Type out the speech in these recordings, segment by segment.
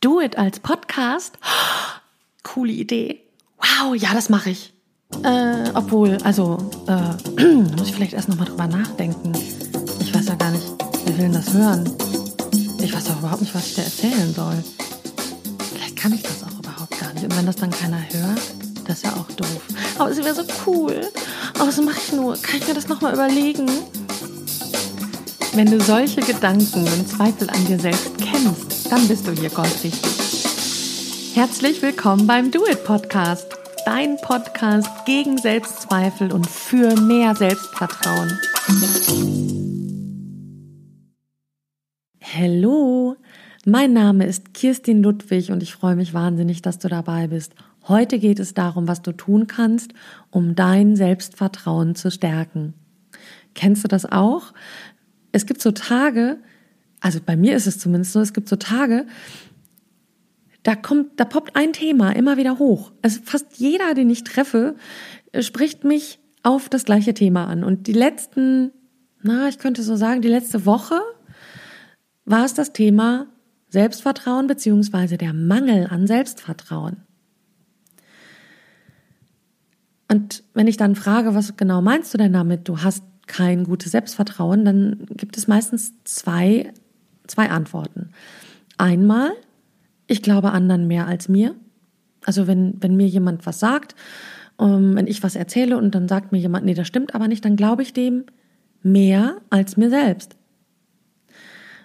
Do It als Podcast? Coole Idee. Wow, ja, das mache ich. Äh, obwohl, also, äh, muss ich vielleicht erst nochmal drüber nachdenken. Ich weiß ja gar nicht, wer will denn das hören? Ich weiß auch überhaupt nicht, was ich dir erzählen soll. Vielleicht kann ich das auch überhaupt gar nicht. Und wenn das dann keiner hört, das ist ja auch doof. Aber es wäre so cool. Aber was mache ich nur? Kann ich mir das nochmal überlegen? Wenn du solche Gedanken und Zweifel an dir selbst kennst, dann bist du hier goldrichtig. Herzlich willkommen beim Do It Podcast, dein Podcast gegen Selbstzweifel und für mehr Selbstvertrauen. Hallo, mein Name ist Kirstin Ludwig und ich freue mich wahnsinnig, dass du dabei bist. Heute geht es darum, was du tun kannst, um dein Selbstvertrauen zu stärken. Kennst du das auch? es gibt so Tage, also bei mir ist es zumindest so, es gibt so Tage, da kommt, da poppt ein Thema immer wieder hoch. Also fast jeder, den ich treffe, äh, spricht mich auf das gleiche Thema an. Und die letzten, na, ich könnte so sagen, die letzte Woche war es das Thema Selbstvertrauen beziehungsweise der Mangel an Selbstvertrauen. Und wenn ich dann frage, was genau meinst du denn damit? Du hast kein gutes Selbstvertrauen, dann gibt es meistens zwei, zwei Antworten. Einmal, ich glaube anderen mehr als mir. Also wenn, wenn mir jemand was sagt, ähm, wenn ich was erzähle und dann sagt mir jemand, nee, das stimmt aber nicht, dann glaube ich dem mehr als mir selbst.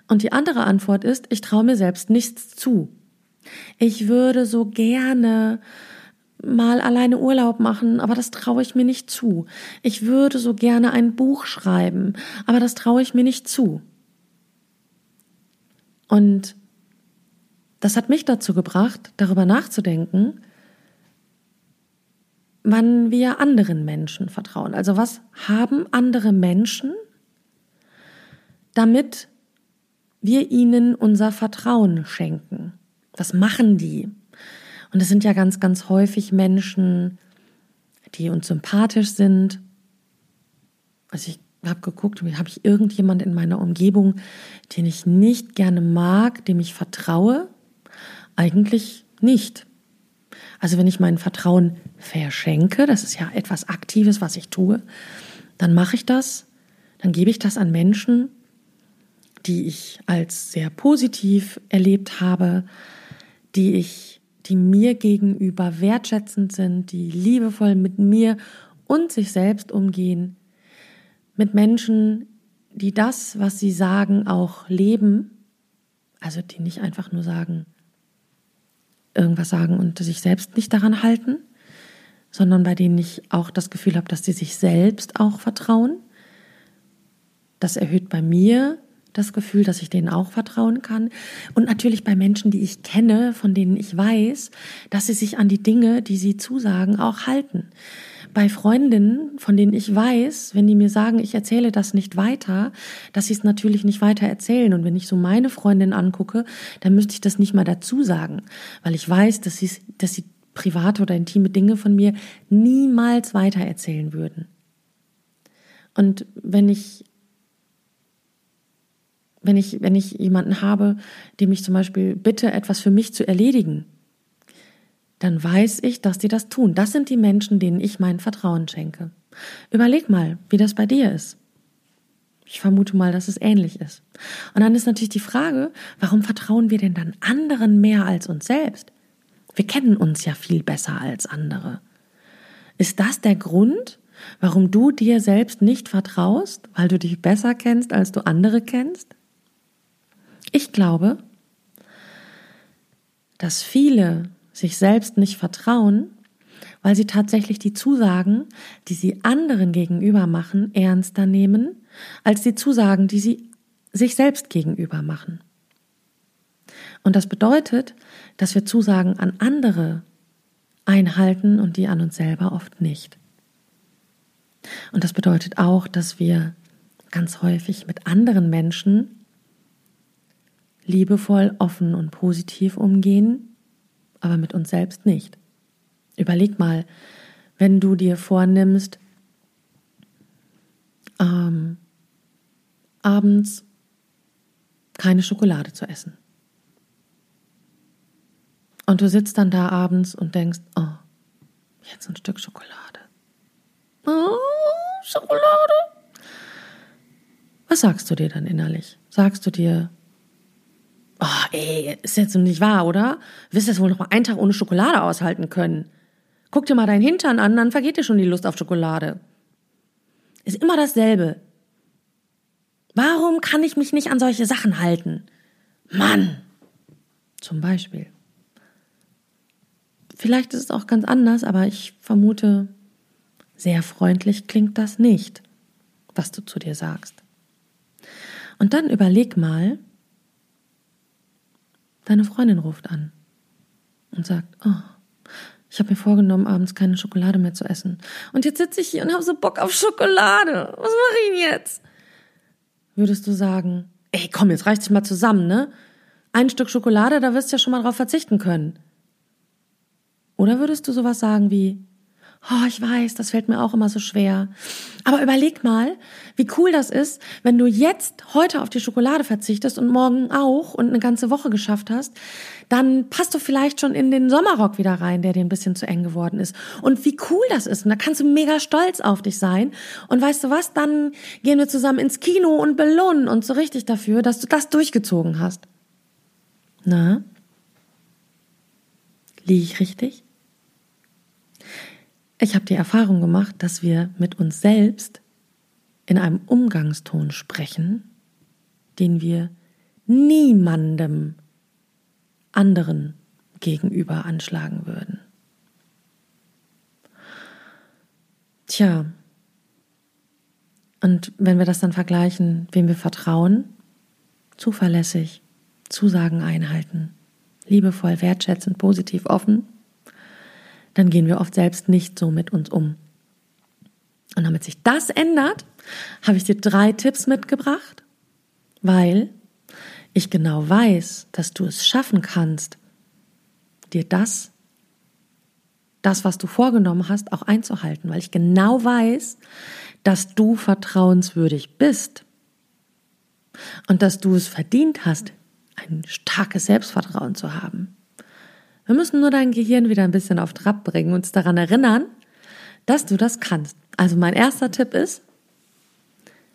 Und die andere Antwort ist, ich traue mir selbst nichts zu. Ich würde so gerne mal alleine Urlaub machen, aber das traue ich mir nicht zu. Ich würde so gerne ein Buch schreiben, aber das traue ich mir nicht zu. Und das hat mich dazu gebracht, darüber nachzudenken, wann wir anderen Menschen vertrauen. Also was haben andere Menschen, damit wir ihnen unser Vertrauen schenken? Was machen die? Und es sind ja ganz, ganz häufig Menschen, die uns sympathisch sind. Also ich habe geguckt, habe ich irgendjemand in meiner Umgebung, den ich nicht gerne mag, dem ich vertraue? Eigentlich nicht. Also wenn ich mein Vertrauen verschenke, das ist ja etwas Aktives, was ich tue, dann mache ich das, dann gebe ich das an Menschen, die ich als sehr positiv erlebt habe, die ich die mir gegenüber wertschätzend sind, die liebevoll mit mir und sich selbst umgehen, mit Menschen, die das, was sie sagen, auch leben, also die nicht einfach nur sagen, irgendwas sagen und sich selbst nicht daran halten, sondern bei denen ich auch das Gefühl habe, dass sie sich selbst auch vertrauen. Das erhöht bei mir das Gefühl, dass ich denen auch vertrauen kann. Und natürlich bei Menschen, die ich kenne, von denen ich weiß, dass sie sich an die Dinge, die sie zusagen, auch halten. Bei Freundinnen, von denen ich weiß, wenn die mir sagen, ich erzähle das nicht weiter, dass sie es natürlich nicht weiter erzählen. Und wenn ich so meine Freundin angucke, dann müsste ich das nicht mal dazu sagen, weil ich weiß, dass sie, dass sie private oder intime Dinge von mir niemals weiter erzählen würden. Und wenn ich wenn ich, wenn ich jemanden habe, dem ich zum Beispiel bitte, etwas für mich zu erledigen, dann weiß ich, dass die das tun. Das sind die Menschen, denen ich mein Vertrauen schenke. Überleg mal, wie das bei dir ist. Ich vermute mal, dass es ähnlich ist. Und dann ist natürlich die Frage, warum vertrauen wir denn dann anderen mehr als uns selbst? Wir kennen uns ja viel besser als andere. Ist das der Grund, warum du dir selbst nicht vertraust, weil du dich besser kennst, als du andere kennst? Ich glaube, dass viele sich selbst nicht vertrauen, weil sie tatsächlich die Zusagen, die sie anderen gegenüber machen, ernster nehmen, als die Zusagen, die sie sich selbst gegenüber machen. Und das bedeutet, dass wir Zusagen an andere einhalten und die an uns selber oft nicht. Und das bedeutet auch, dass wir ganz häufig mit anderen Menschen liebevoll, offen und positiv umgehen, aber mit uns selbst nicht. Überleg mal, wenn du dir vornimmst, ähm, abends keine Schokolade zu essen. Und du sitzt dann da abends und denkst, oh, jetzt ein Stück Schokolade. Oh, Schokolade. Was sagst du dir dann innerlich? Sagst du dir, oh, ey, ist jetzt nicht wahr, oder? Wirst jetzt wohl noch mal einen Tag ohne Schokolade aushalten können. Guck dir mal deinen Hintern an, dann vergeht dir schon die Lust auf Schokolade. Ist immer dasselbe. Warum kann ich mich nicht an solche Sachen halten? Mann! Zum Beispiel. Vielleicht ist es auch ganz anders, aber ich vermute, sehr freundlich klingt das nicht, was du zu dir sagst. Und dann überleg mal, deine Freundin ruft an und sagt, oh, ich habe mir vorgenommen, abends keine Schokolade mehr zu essen. Und jetzt sitze ich hier und habe so Bock auf Schokolade. Was mache ich jetzt? Würdest du sagen, ey, komm, jetzt reicht dich mal zusammen, ne? Ein Stück Schokolade, da wirst du ja schon mal drauf verzichten können. Oder würdest du sowas sagen wie, oh, ich weiß, das fällt mir auch immer so schwer. Aber überleg mal, wie cool das ist, wenn du jetzt heute auf die Schokolade verzichtest und morgen auch und eine ganze Woche geschafft hast, dann passt du vielleicht schon in den Sommerrock wieder rein, der dir ein bisschen zu eng geworden ist. Und wie cool das ist. Und da kannst du mega stolz auf dich sein. Und weißt du was, dann gehen wir zusammen ins Kino und belohnen uns so richtig dafür, dass du das durchgezogen hast. Na? Liege ich richtig? Ich habe die Erfahrung gemacht, dass wir mit uns selbst in einem Umgangston sprechen, den wir niemandem anderen gegenüber anschlagen würden. Tja, und wenn wir das dann vergleichen, wem wir vertrauen, zuverlässig, Zusagen einhalten, liebevoll, wertschätzend, positiv, offen, dann gehen wir oft selbst nicht so mit uns um. Und damit sich das ändert, habe ich dir drei Tipps mitgebracht, weil ich genau weiß, dass du es schaffen kannst, dir das, das, was du vorgenommen hast, auch einzuhalten, weil ich genau weiß, dass du vertrauenswürdig bist und dass du es verdient hast, ein starkes Selbstvertrauen zu haben. Wir müssen nur dein Gehirn wieder ein bisschen auf Trab bringen, uns daran erinnern, dass du das kannst. Also mein erster Tipp ist,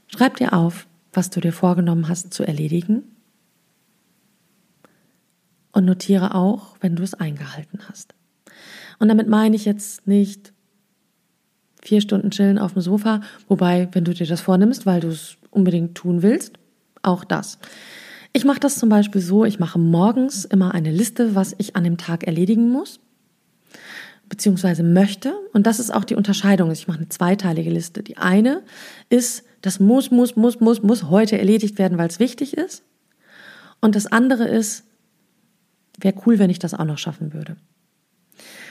schreib dir auf, was du dir vorgenommen hast zu erledigen und notiere auch, wenn du es eingehalten hast. Und damit meine ich jetzt nicht vier Stunden chillen auf dem Sofa, wobei, wenn du dir das vornimmst, weil du es unbedingt tun willst, auch das. Ich mache das zum Beispiel so, ich mache morgens immer eine Liste, was ich an dem Tag erledigen muss, beziehungsweise möchte. Und das ist auch die Unterscheidung. Ich mache eine zweiteilige Liste. Die eine ist, das muss, muss, muss, muss, muss heute erledigt werden, weil es wichtig ist. Und das andere ist, wäre cool, wenn ich das auch noch schaffen würde.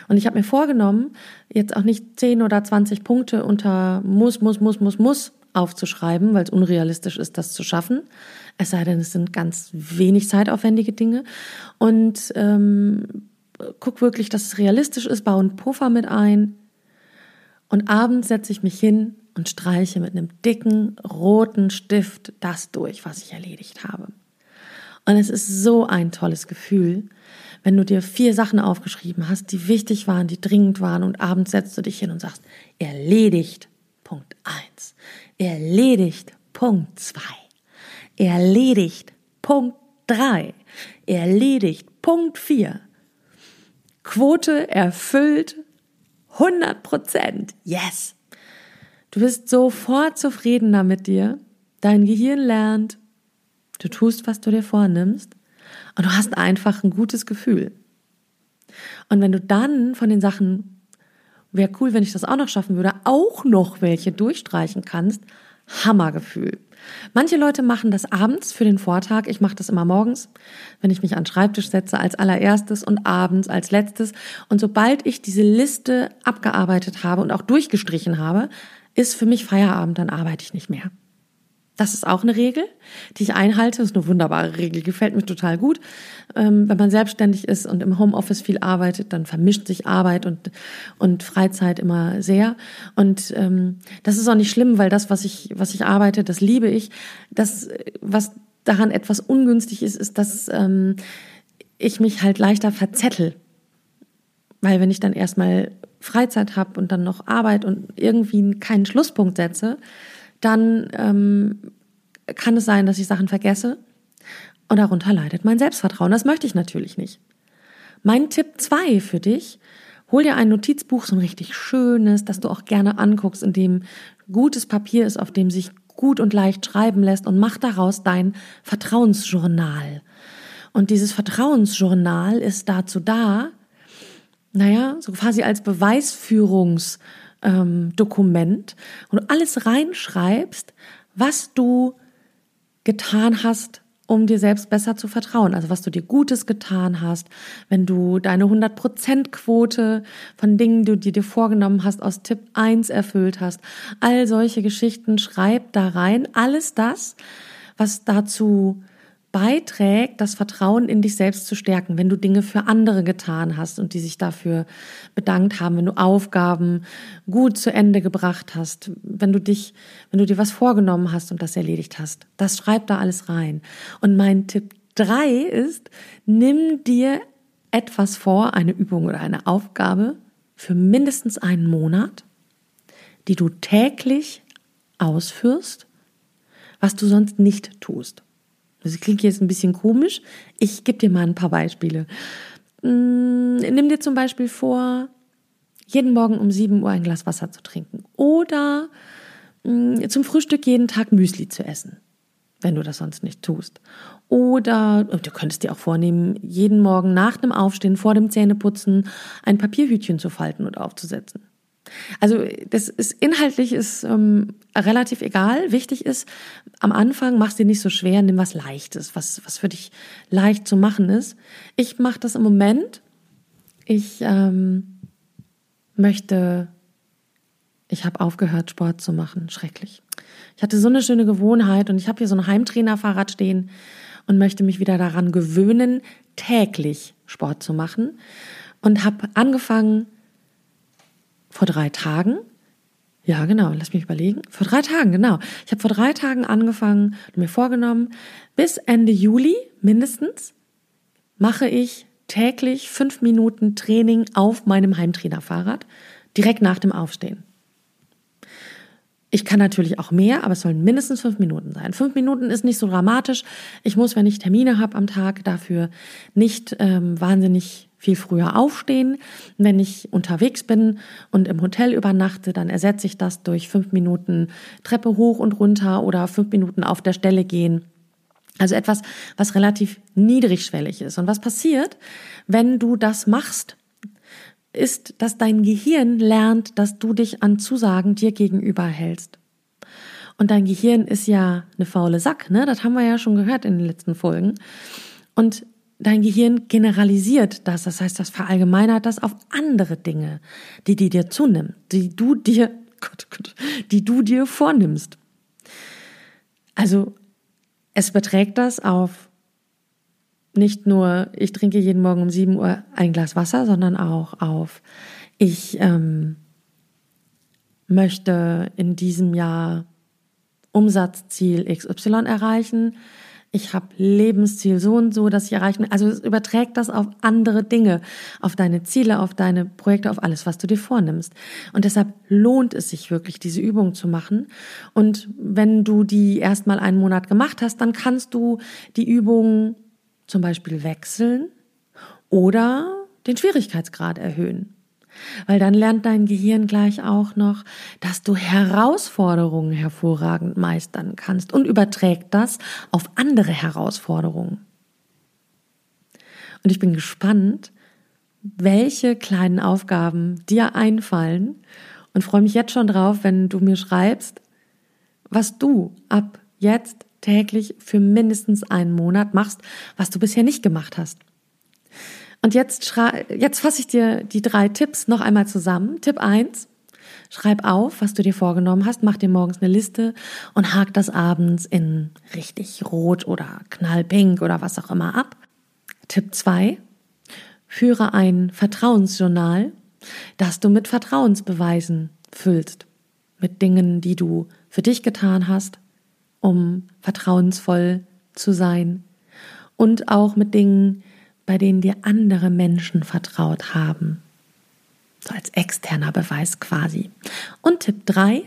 Und ich habe mir vorgenommen, jetzt auch nicht 10 oder 20 Punkte unter muss, muss, muss, muss, muss aufzuschreiben, weil es unrealistisch ist, das zu schaffen. Es sei denn, es sind ganz wenig zeitaufwendige Dinge. Und ähm, guck wirklich, dass es realistisch ist, baue einen Puffer mit ein. Und abends setze ich mich hin und streiche mit einem dicken roten Stift das durch, was ich erledigt habe. Und es ist so ein tolles Gefühl, wenn du dir vier Sachen aufgeschrieben hast, die wichtig waren, die dringend waren und abends setzt du dich hin und sagst, erledigt, Punkt eins, erledigt, Punkt zwei, erledigt, Punkt drei, erledigt, Punkt vier, Quote erfüllt, 100 Prozent, yes. Du bist sofort zufriedener mit dir, dein Gehirn lernt, du tust, was du dir vornimmst. Und du hast einfach ein gutes Gefühl. Und wenn du dann von den Sachen, wäre cool, wenn ich das auch noch schaffen würde, auch noch welche durchstreichen kannst, Hammergefühl. Manche Leute machen das abends für den Vortag. Ich mache das immer morgens, wenn ich mich an den Schreibtisch setze, als allererstes und abends als letztes. Und sobald ich diese Liste abgearbeitet habe und auch durchgestrichen habe, ist für mich Feierabend, dann arbeite ich nicht mehr. Das ist auch eine Regel, die ich einhalte. Das ist eine wunderbare Regel, gefällt mir total gut. Ähm, wenn man selbstständig ist und im Homeoffice viel arbeitet, dann vermischt sich Arbeit und, und Freizeit immer sehr. Und ähm, das ist auch nicht schlimm, weil das, was ich, was ich arbeite, das liebe ich. Das, was daran etwas ungünstig ist, ist, dass ähm, ich mich halt leichter verzettel Weil wenn ich dann erstmal Freizeit habe und dann noch Arbeit und irgendwie keinen Schlusspunkt setze, dann ähm, kann es sein, dass ich Sachen vergesse und darunter leidet mein Selbstvertrauen. Das möchte ich natürlich nicht. Mein Tipp zwei für dich, hol dir ein Notizbuch, so ein richtig schönes, das du auch gerne anguckst, in dem gutes Papier ist, auf dem sich gut und leicht schreiben lässt und mach daraus dein Vertrauensjournal. Und dieses Vertrauensjournal ist dazu da, naja, so quasi als Beweisführungsdokument, ähm, wo du alles reinschreibst, was du getan hast, um dir selbst besser zu vertrauen. Also was du dir Gutes getan hast, wenn du deine 100%-Quote von Dingen, die du dir vorgenommen hast, aus Tipp 1 erfüllt hast. All solche Geschichten schreib da rein. Alles das, was dazu beiträgt, das Vertrauen in dich selbst zu stärken, wenn du Dinge für andere getan hast und die sich dafür bedankt haben, wenn du Aufgaben gut zu Ende gebracht hast, wenn du dich, wenn du dir was vorgenommen hast und das erledigt hast. Das schreib da alles rein. Und mein Tipp drei ist, nimm dir etwas vor, eine Übung oder eine Aufgabe für mindestens einen Monat, die du täglich ausführst, was du sonst nicht tust. Das klingt jetzt ein bisschen komisch. Ich gebe dir mal ein paar Beispiele. Mm, nimm dir zum Beispiel vor, jeden Morgen um 7 Uhr ein Glas Wasser zu trinken. Oder mm, zum Frühstück jeden Tag Müsli zu essen, wenn du das sonst nicht tust. Oder du könntest dir auch vornehmen, jeden Morgen nach dem Aufstehen, vor dem Zähneputzen, ein Papierhütchen zu falten und aufzusetzen. Also das ist inhaltlich ist ähm, relativ egal. Wichtig ist, am Anfang machst dir nicht so schwer, nimm was Leichtes, was, was für dich leicht zu machen ist. Ich mache das im Moment. Ich ähm, möchte, ich habe aufgehört, Sport zu machen. Schrecklich. Ich hatte so eine schöne Gewohnheit und ich habe hier so ein Heimtrainerfahrrad stehen und möchte mich wieder daran gewöhnen, täglich Sport zu machen. Und habe angefangen, vor drei Tagen. Ja, genau, lass mich überlegen. Vor drei Tagen, genau. Ich habe vor drei Tagen angefangen und mir vorgenommen, bis Ende Juli mindestens mache ich täglich fünf Minuten Training auf meinem Heimtrainerfahrrad, direkt nach dem Aufstehen. Ich kann natürlich auch mehr, aber es sollen mindestens fünf Minuten sein. Fünf Minuten ist nicht so dramatisch. Ich muss, wenn ich Termine habe am Tag, dafür nicht ähm, wahnsinnig viel früher aufstehen. Wenn ich unterwegs bin und im Hotel übernachte, dann ersetze ich das durch fünf Minuten Treppe hoch und runter oder fünf Minuten auf der Stelle gehen. Also etwas, was relativ niedrigschwellig ist. Und was passiert, wenn du das machst, ist, dass dein Gehirn lernt, dass du dich an Zusagen dir gegenüber hältst. Und dein Gehirn ist ja eine faule Sack, ne? Das haben wir ja schon gehört in den letzten Folgen. Und dein Gehirn generalisiert das, das heißt, das verallgemeinert das auf andere Dinge, die die dir zunimmt, die du dir, Gott, Gott, die du dir vornimmst. Also es beträgt das auf nicht nur, ich trinke jeden Morgen um 7 Uhr ein Glas Wasser, sondern auch auf, ich ähm, möchte in diesem Jahr Umsatzziel XY erreichen ich habe Lebensziel so und so, dass ich erreichen. Also es überträgt das auf andere Dinge, auf deine Ziele, auf deine Projekte, auf alles, was du dir vornimmst. Und deshalb lohnt es sich wirklich, diese Übung zu machen. Und wenn du die erstmal einen Monat gemacht hast, dann kannst du die Übung zum Beispiel wechseln oder den Schwierigkeitsgrad erhöhen. Weil dann lernt dein Gehirn gleich auch noch, dass du Herausforderungen hervorragend meistern kannst und überträgt das auf andere Herausforderungen. Und ich bin gespannt, welche kleinen Aufgaben dir einfallen und freue mich jetzt schon drauf, wenn du mir schreibst, was du ab jetzt täglich für mindestens einen Monat machst, was du bisher nicht gemacht hast. Und jetzt, jetzt fasse ich dir die drei Tipps noch einmal zusammen. Tipp eins: Schreib auf, was du dir vorgenommen hast, mach dir morgens eine Liste und hak das abends in richtig rot oder knallpink oder was auch immer ab. Tipp zwei: Führe ein Vertrauensjournal, das du mit Vertrauensbeweisen füllst. Mit Dingen, die du für dich getan hast, um vertrauensvoll zu sein. Und auch mit Dingen, bei denen dir andere Menschen vertraut haben, So als externer Beweis quasi. Und Tipp 3,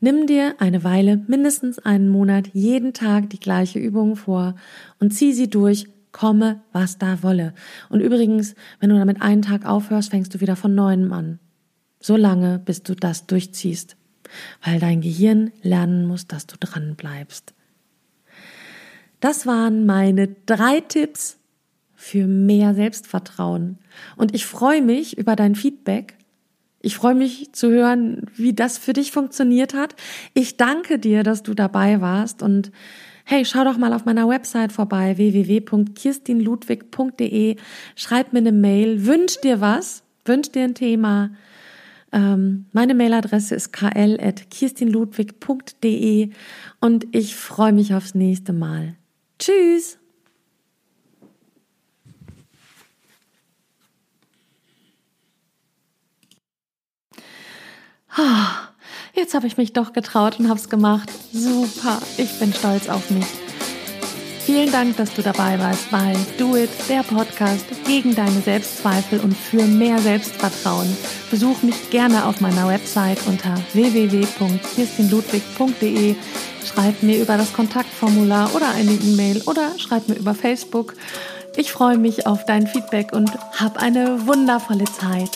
nimm dir eine Weile, mindestens einen Monat, jeden Tag die gleiche Übung vor und zieh sie durch, komme, was da wolle. Und übrigens, wenn du damit einen Tag aufhörst, fängst du wieder von neuem an. So lange, bis du das durchziehst. Weil dein Gehirn lernen muss, dass du dran bleibst. Das waren meine drei Tipps für mehr Selbstvertrauen. Und ich freue mich über dein Feedback. Ich freue mich zu hören, wie das für dich funktioniert hat. Ich danke dir, dass du dabei warst und hey, schau doch mal auf meiner Website vorbei, www.kirstinludwig.de. Schreib mir eine Mail, wünsch dir was, wünsch dir ein Thema. Ähm, meine Mailadresse ist kl.kirstinludwig.de und ich freue mich aufs nächste Mal. Tschüss! Ah, jetzt habe ich mich doch getraut und habe es gemacht. Super, ich bin stolz auf mich. Vielen Dank, dass du dabei warst bei Do It, der Podcast gegen deine Selbstzweifel und für mehr Selbstvertrauen. Besuch mich gerne auf meiner Website unter www.kirstinludwig.de. Schreib mir über das Kontaktformular oder eine E-Mail oder schreib mir über Facebook. Ich freue mich auf dein Feedback und hab eine wundervolle Zeit.